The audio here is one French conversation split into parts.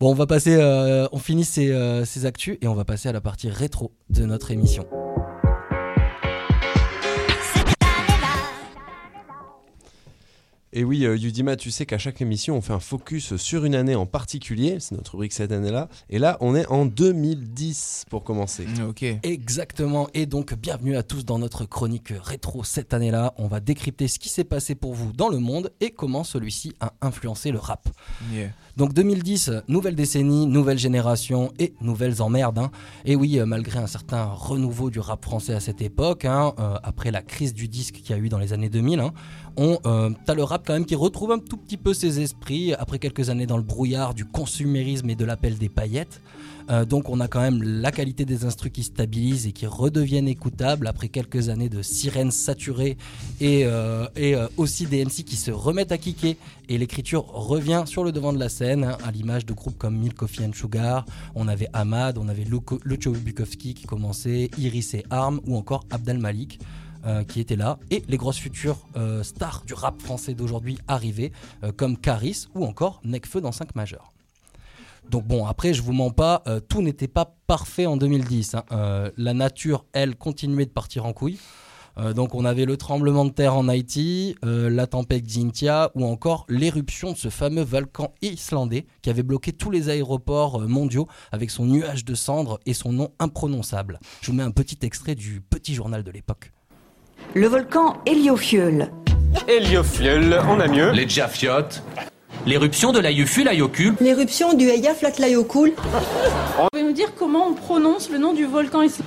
Bon, on va passer, euh, on finit ces, euh, ces actus et on va passer à la partie rétro de notre émission. Et oui, euh, Yudima, tu sais qu'à chaque émission, on fait un focus sur une année en particulier. C'est notre rubrique cette année-là. Et là, on est en 2010 pour commencer. Ok. Exactement. Et donc, bienvenue à tous dans notre chronique rétro cette année-là. On va décrypter ce qui s'est passé pour vous dans le monde et comment celui-ci a influencé le rap. Yeah. Donc 2010, nouvelle décennie, nouvelle génération et nouvelles emmerdes. hein. Et oui, euh, malgré un certain renouveau du rap français à cette époque, hein, euh, après la crise du disque qu'il y a eu dans les années 2000, hein, on, euh, t'as le rap quand qui retrouve un tout petit peu ses esprits après quelques années dans le brouillard du consumérisme et de l'appel des paillettes. Euh, donc on a quand même la qualité des instrus qui stabilisent et qui redeviennent écoutables après quelques années de sirènes saturées et, euh, aussi des MC qui se remettent à kicker et l'écriture revient sur le devant de la scène hein, à l'image de groupes comme Milk Coffee and Sugar, on avait Ahmad, on avait Lucio Bukowski qui commençait, Iris et Arm ou encore Abdel Malik. Euh, qui étaient là et les grosses futures euh, stars du rap français d'aujourd'hui arrivaient euh, comme Caris ou encore Necfeu dans 5 majeurs. Donc bon, après, je vous mens pas, tout n'était pas parfait en 2010. hein. La nature, elle, continuait de partir en couille. Donc on avait le tremblement de terre en Haïti, la tempête Xintia ou encore l'éruption de ce fameux volcan islandais qui avait bloqué tous les aéroports mondiaux avec son nuage de cendres et son nom imprononçable. Je vous mets un petit extrait du petit journal de l'époque. Le volcan Héliofiole. Héliofiole, on a mieux. Les Jafiotes, L'éruption de l'Ayuful Ayokul L'éruption du Eyjafjallajökull. Vous pouvez nous dire comment on prononce le nom du volcan ici?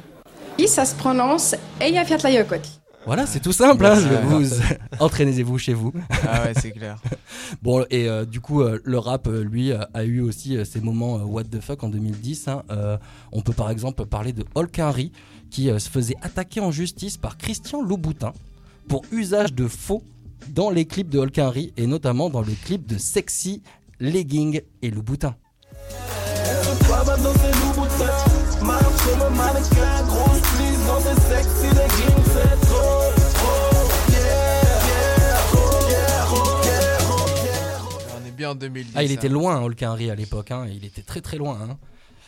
Ça se prononce Eyjafjallajökull. Voilà, c'est tout simple. hein, vous entraînez-vous chez vous. Ah ouais, c'est clair. Bon, et euh, du coup, euh, le rap, euh, lui, euh, a eu aussi euh, ses moments euh, what the fuck en 2010. hein. Euh, on peut par exemple parler de Hulk Henry, qui euh, se faisait attaquer en justice par Christian Louboutin pour usage de faux dans les clips de Hulk Henry, et notamment dans le clip de Sexy, Legging et Louboutin. En 2010. Ah, il était hein. loin, Hulk Henry, à l'époque. hein, Il était très très loin. hein.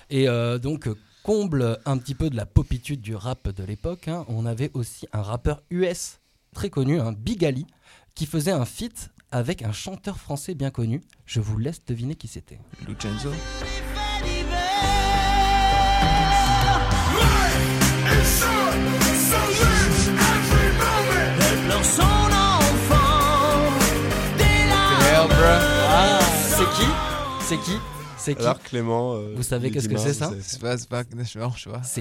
Et euh, donc, comble un petit peu de la popitude du rap de l'époque, hein, on avait aussi un rappeur US très connu, hein, Big Ali, qui faisait un feat avec un chanteur français bien connu. Je vous laisse deviner qui c'était. Lucenzo. C'est qui C'est qui Alors Clément. euh, Vous savez qu'est-ce que c'est, ça. C'est pas, c'est pas,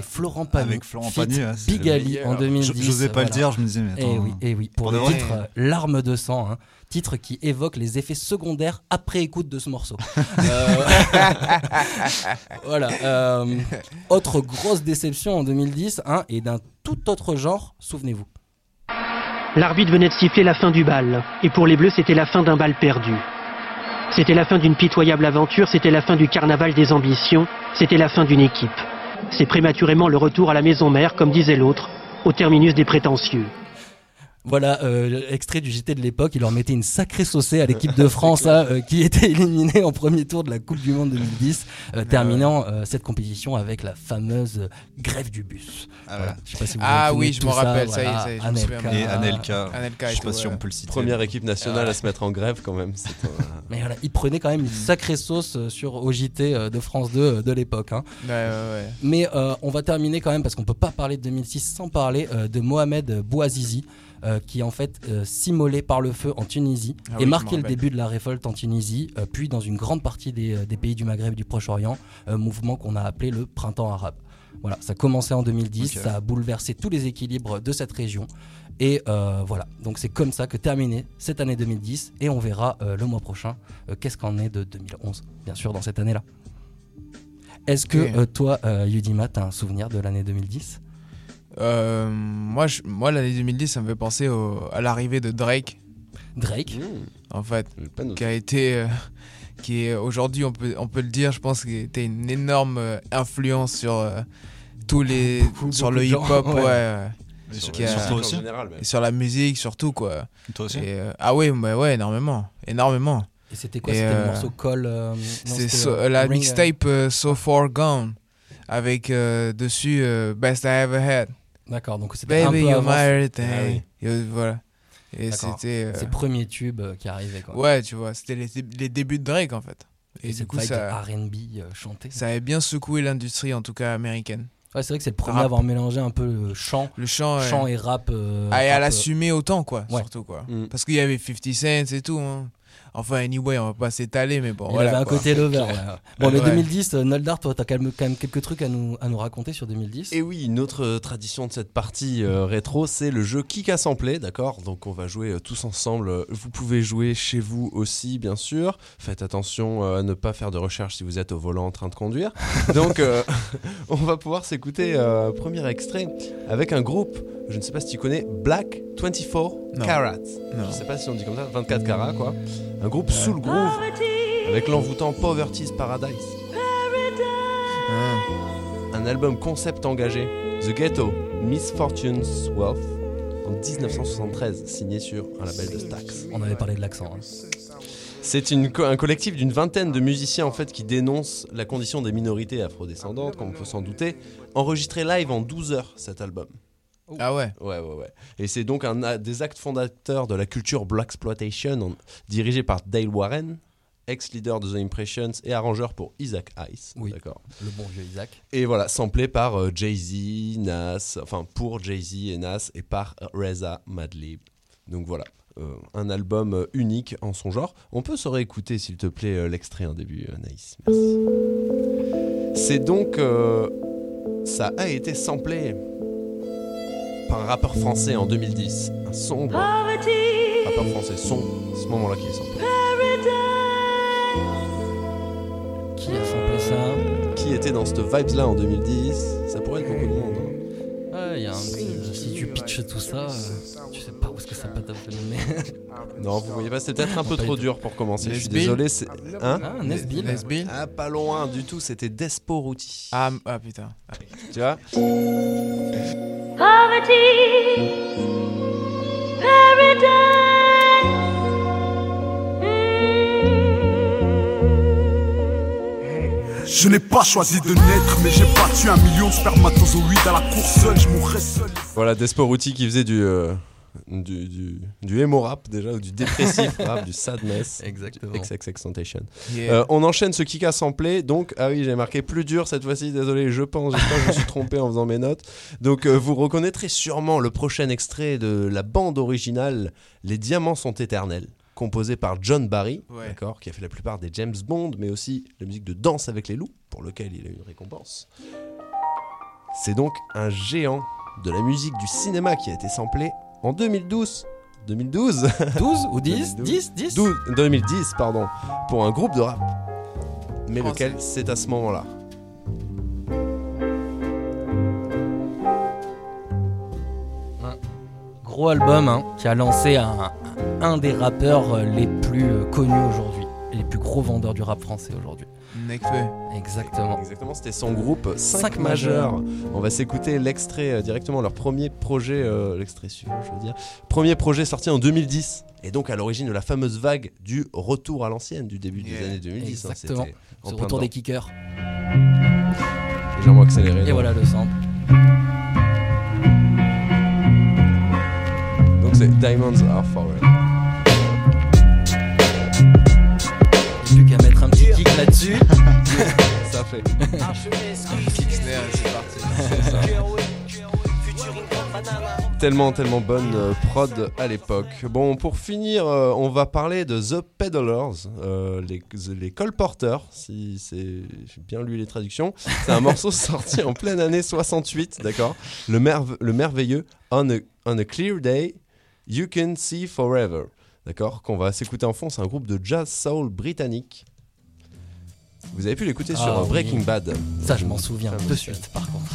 Florent Pagny. Avec Florent Pagny, ouais, c'est- Big Ali en 2010. Je n'osais pas voilà. le dire, je me disais, mais attends. Eh oui, eh oui, pour, Pour le titre euh, Larmes de sang, hein, titre qui évoque les effets secondaires après écoute de ce morceau. Euh, voilà. euh, autre grosse déception en 2010, hein, et d'un tout autre genre, souvenez-vous. L'arbitre venait de siffler la fin du bal, et pour les Bleus, c'était la fin d'un bal perdu. C'était la fin d'une pitoyable aventure, c'était la fin du carnaval des ambitions, c'était la fin d'une équipe. C'est prématurément le retour à la maison mère, comme disait l'autre, au terminus des prétentieux. Voilà, euh, extrait du JT de l'époque, il leur mettait une sacrée saucée à l'équipe de France hein, euh, qui était éliminée en premier tour de la Coupe du Monde 2010, euh, terminant euh, cette compétition avec la fameuse grève du bus. Ah, Voilà. Je sais pas si vous Ah vous oui, je m'en ça, rappelle, ça y est, ça y est, je me souviens. Anelka. Et Anelka, Anelka et je sais pas tout, si ouais. on peut le citer. Première équipe nationale à se mettre en grève quand même. Mais voilà, il prenait quand même une sacrée sauce sur au JT euh, de France 2 euh, de l'époque. hein. Ouais, ouais, ouais. Mais euh, on va terminer quand même parce qu'on peut pas parler de 2006 sans parler euh, de Mohamed Bouazizi. Euh, qui en fait euh, s'immolait par le feu en Tunisie Ah et oui, marquait le début de la révolte en Tunisie, euh, puis dans une grande partie des, des pays du Maghreb et du Proche-Orient, mouvement qu'on a appelé le printemps arabe. Voilà, ça commençait en 2010, Ok. ça a bouleversé tous les équilibres de cette région. Et euh, voilà, donc c'est comme ça que terminait cette année 2010 et on verra euh, le mois prochain euh, qu'est-ce qu'en est de 2011, bien sûr, dans cette année-là. Est-ce que toi, Yudima, t'as un souvenir de l'année 2010 Euh, moi, je- moi l'année 2010, ça me fait penser au- à l'arrivée de Drake, Drake Mmh, en fait, qui a été, euh, qui est aujourd'hui, on peut, on peut le dire, je pense qu'il était une énorme euh, influence sur euh, tous les, Beaucoup, sur beaucoup le hip-hop, ouais. ouais, ouais. Et sur, Qui et a- sur toi aussi général, même. et sur la musique surtout quoi. Toi aussi Et, euh, ah oui, mais ouais, énormément, énormément. Et c'était quoi? Et, C'était le morceau Call euh, C'est so- euh, la mixtape euh, So Far Gone avec euh, dessus euh, Best I Ever Had. D'accord, donc c'était un Baby, peu you're avant. my everything. Ah oui. Euh, voilà. Et c'était. euh, Ses premiers tubes euh, qui arrivaient quoi. Ouais, tu vois, c'était les, les débuts de Drake en fait. Et, Et, du coup, ça, R&B euh, chanté. ça avait bien secoué l'industrie, en tout cas américaine. Ouais, c'est vrai que c'est le premier Rap. à avoir mélangé un peu le chant, Le chant, euh, et rap. euh, ah, et à rap, euh, l'assumer autant, quoi, Ouais. surtout, quoi. Mm. Parce qu'il y avait 50 Cent et tout. hein. Enfin, anyway, on va pas s'étaler, mais bon, Il voilà. avait un quoi. côté lover. ouais. Bon, mais Ouais. 2010, euh, Noldar, toi, t'as quand même, quand même quelques trucs à nous, à nous raconter sur 2010. Et oui, une autre euh, tradition de cette partie euh, rétro, c'est le jeu Kick à sampler, d'accord? Donc on va jouer euh, tous ensemble. Vous pouvez jouer chez vous aussi, bien sûr. Faites attention euh, à ne pas faire de recherche si vous êtes au volant en train de conduire. Donc euh, on va pouvoir s'écouter euh, premier extrait avec un groupe, je ne sais pas si tu connais, Black 24 Non. Carats. Non. Je sais pas si on dit comme ça, 24 carats quoi. Un groupe sous le groove avec l'envoûtant Poverty's Paradise. Ah. Un album concept engagé, The Ghetto, Misfortune's Wealth, en 1973, signé sur un label de Stax. On avait parlé de l'accent. hein. C'est un collectif d'une vingtaine de musiciens en fait qui dénoncent la condition des minorités afrodescendantes, comme on peut s'en douter, enregistré live en 12 heures cet album. Ah ouais. Ouais, ouais, ouais. Et c'est donc un des actes fondateurs de la culture Black Exploitation, dirigé par Dale Warren, ex-leader de The Impressions et arrangeur pour Isaac Ice. Oui. D'accord. Le bon vieux Isaac. Et voilà, samplé par euh, Jay-Z, Nas, enfin pour Jay-Z et Nas et par Reza Madlib. Donc voilà, euh, un album euh, unique en son genre. On peut se réécouter s'il te plaît l'extrait en début, Anaïs. Merci. C'est donc... ça a été samplé par un rappeur français en 2010. Un sombre rappeur français, son, à ce moment-là qui est samplé. Qui a samplé ça? Qui était dans cette vibes-là en 2010 Ça pourrait être beaucoup de monde. hein. Ouais, il y a un petit- Si tu pitches tout ça, euh, tu sais pas où est-ce que ça peut t'amener. Non, vous voyez pas, c'est peut-être un peu trop du dur pour commencer. Je suis désolé. c'est- Hein? Ah, Nesbill. Nesbill Ah, pas loin du tout, c'était Desporuti. Ah, m- ah putain. Tu vois? Je n'ai pas choisi de naître, mais j'ai battu un million de spermatozoïdes à la course seul, je mourrai seul. Voilà, Desporuti qui faisait du, euh, du, du, du emo rap déjà, ou du dépressif rap, du sadness. Exactement. Du XXXTentacion. Yeah. Euh, on enchaîne ce kick à sampler. Donc, ah oui, j'ai marqué plus dur cette fois-ci. Désolé, je pense. J'espère que je me suis trompé en faisant mes notes. Donc, euh, vous reconnaîtrez sûrement le prochain extrait de la bande originale Les Diamants sont éternels, composé par John Barry, Ouais. d'accord, qui a fait la plupart des James Bond, mais aussi la musique de Danse avec les loups, pour lequel il a eu une récompense. C'est donc un géant de la musique du cinéma qui a été samplé en 2012. 2012 12 ou 10 2012. 10 10 12 2010, pardon, pour un groupe de rap. Mais lequel c'est à ce moment-là? Gros album hein, qui a lancé un, un des rappeurs euh, les plus euh, connus aujourd'hui. Les plus gros vendeurs du rap français aujourd'hui. Nekfeu. Exactement. Exactement, c'était son groupe 5, Cinq majeurs. On va s'écouter l'extrait euh, directement, leur premier projet, euh, l'extrait suivant, je veux dire. Premier projet sorti en 2010. Et donc à l'origine de la fameuse vague du retour à l'ancienne du début des années 2010. hein, Exactement. c'était en Ce retour des kickers. Légèrement accéléré. Et donc. voilà le sample. Donc c'est Diamonds Are Forever. Plus qu'à mettre un petit kick là-dessus. Ça fait. Tellement, tellement bonne euh, prod à l'époque. Bon, pour finir, euh, on va parler de The Peddlers, euh, les, colporteurs, si j'ai bien lu les traductions. C'est un morceau sorti en pleine année 68, d'accord? Le, merve- le merveilleux on a, on a Clear Day, You Can See Forever, d'accord? Qu'on va s'écouter en fond, c'est un groupe de jazz soul britannique. Vous avez pu l'écouter Ah sur oui. Breaking Bad. Ça, je m'en souviens de suite par contre.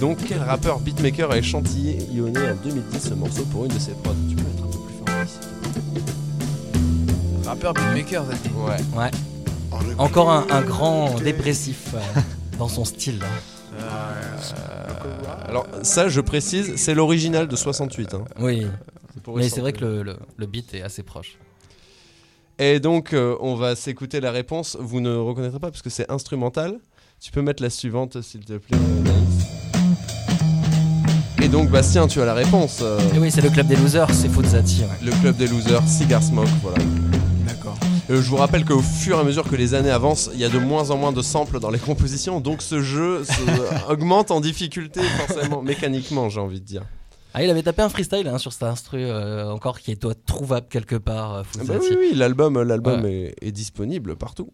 Donc, quel rappeur beatmaker a échantillé en 2010 ce morceau pour une de ses prods? Tu peux mettre un peu plus fort ici Rappeur beatmaker, ça dit. Ouais. Ouais. Encore un, un grand dépressif euh, dans son style. hein. Euh, alors, ça, je précise, c'est l'original de 68. hein. Oui. Mais c'est vrai que sampler. le, le- le beat est assez proche. Et donc, euh, on va s'écouter la réponse. Vous ne reconnaîtrez pas parce que c'est instrumental. Tu peux mettre la suivante, s'il te plaît, euh. Et donc, Bastien, tu as la réponse. euh, Et oui, c'est le club des losers, c'est Fuzzati. ouais. le club des losers, Cigar Smoke, voilà. D'accord. Euh, je vous rappelle qu'au fur et à mesure que les années avancent, il y a de moins en moins de samples dans les compositions, donc ce jeu se- augmente en difficulté forcément, mécaniquement, j'ai envie de dire. Ah, il avait tapé un freestyle hein, sur cet instru euh, encore qui doit être trouvable quelque part. euh, Ah bah oui, oui, l'album, l'album est, est disponible partout.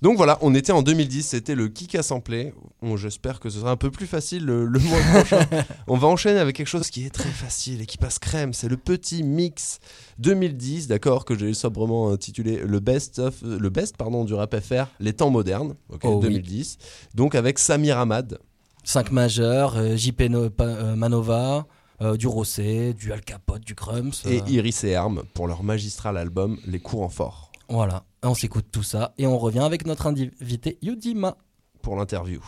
Donc voilà, on était en 2010, c'était le Kick à sampler. Bon, J'espère que ce sera un peu plus facile le, le mois prochain. on va enchaîner avec quelque chose qui est très facile et qui passe crème. C'est le petit mix 2010, d'accord, que j'ai sobrement intitulé le best of, le best pardon du rap FR, les temps modernes, ok, Oh oui. 2010. Donc avec Samir Ahmad. 5 majeurs, euh, JP No- Pa- euh, Manova, euh, du Rossé, du Al Capote, du Crumbs. et euh, Iris et Herm pour leur magistral album Les courants forts Voilà, on s'écoute tout ça et on revient avec notre invité Yudima. pour l'interview.